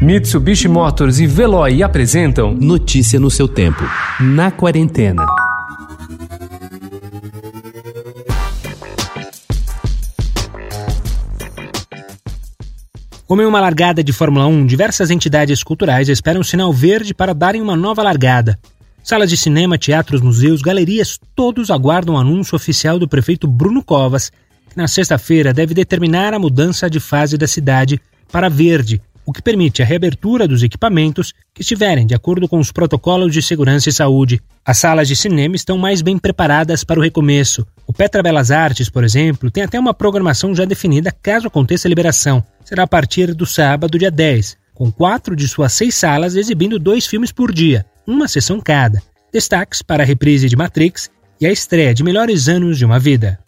Mitsubishi Motors e Veloy apresentam Notícia no seu tempo. Na quarentena. Como em uma largada de Fórmula 1, diversas entidades culturais esperam um sinal verde para darem uma nova largada. Salas de cinema, teatros, museus, galerias, todos aguardam o anúncio oficial do prefeito Bruno Covas, que na sexta-feira deve determinar a mudança de fase da cidade para verde, o que permite a reabertura dos equipamentos que estiverem de acordo com os protocolos de segurança e saúde. As salas de cinema estão mais bem preparadas para o recomeço. O Petra Belas Artes, por exemplo, tem até uma programação já definida caso aconteça a liberação. Será a partir do sábado, dia 10, com quatro de suas seis salas exibindo dois filmes por dia, uma sessão cada. Destaques para a reprise de Matrix e a estreia de Melhores Anos de uma Vida.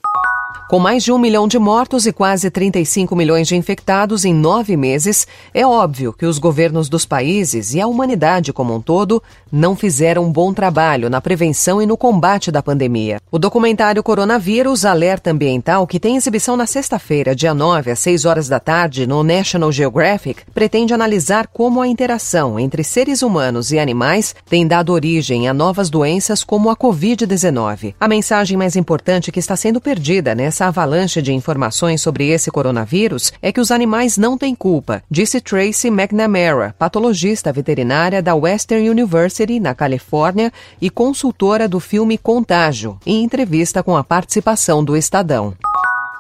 Com mais de um milhão de mortos e quase 35 milhões de infectados em nove meses, é óbvio que os governos dos países e a humanidade como um todo não fizeram um bom trabalho na prevenção e no combate da pandemia. O documentário Coronavírus Alerta Ambiental, que tem exibição na sexta-feira, dia 9, às 6 horas da tarde, no National Geographic, pretende analisar como a interação entre seres humanos e animais tem dado origem a novas doenças como a Covid-19. A mensagem mais importante que está sendo perdida nessa essa avalanche de informações sobre esse coronavírus é que os animais não têm culpa, disse Tracy McNamara, patologista veterinária da Western University, na Califórnia, e consultora do filme Contágio, em entrevista com a participação do Estadão.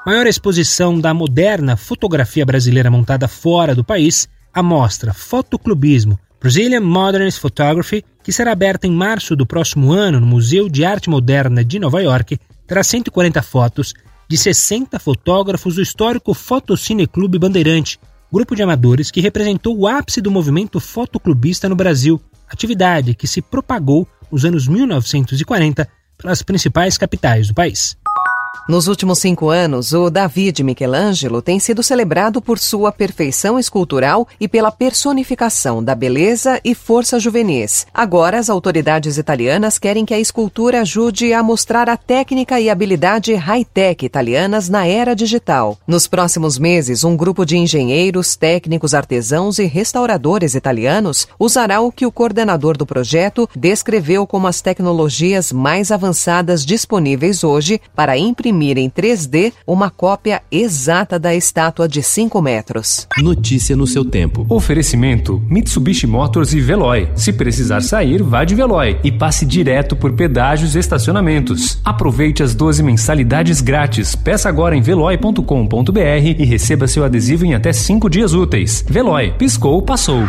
Maior exposição da moderna fotografia brasileira montada fora do país, a mostra Fotoclubismo Brazilian Modernist Photography, que será aberta em março do próximo ano no Museu de Arte Moderna de Nova York, terá 140 fotos de 60 fotógrafos do histórico Fotocine Clube Bandeirante, grupo de amadores que representou o ápice do movimento fotoclubista no Brasil, atividade que se propagou nos anos 1940 pelas principais capitais do país. Nos últimos cinco anos, o David Michelangelo tem sido celebrado por sua perfeição escultural e pela personificação da beleza e força juvenis. Agora, as autoridades italianas querem que a escultura ajude a mostrar a técnica e habilidade high-tech italianas na era digital. Nos próximos meses, um grupo de engenheiros, técnicos, artesãos e restauradores italianos usará o que o coordenador do projeto descreveu como as tecnologias mais avançadas disponíveis hoje para imprimir imprimir em 3D uma cópia exata da estátua de 5 metros. Notícia no seu tempo. Oferecimento: Mitsubishi Motors e Veloy. Se precisar sair, vá de Veloy e passe direto por pedágios e estacionamentos. Aproveite as 12 mensalidades grátis. Peça agora em veloy.com.br e receba seu adesivo em até 5 dias úteis. Veloy, piscou, passou.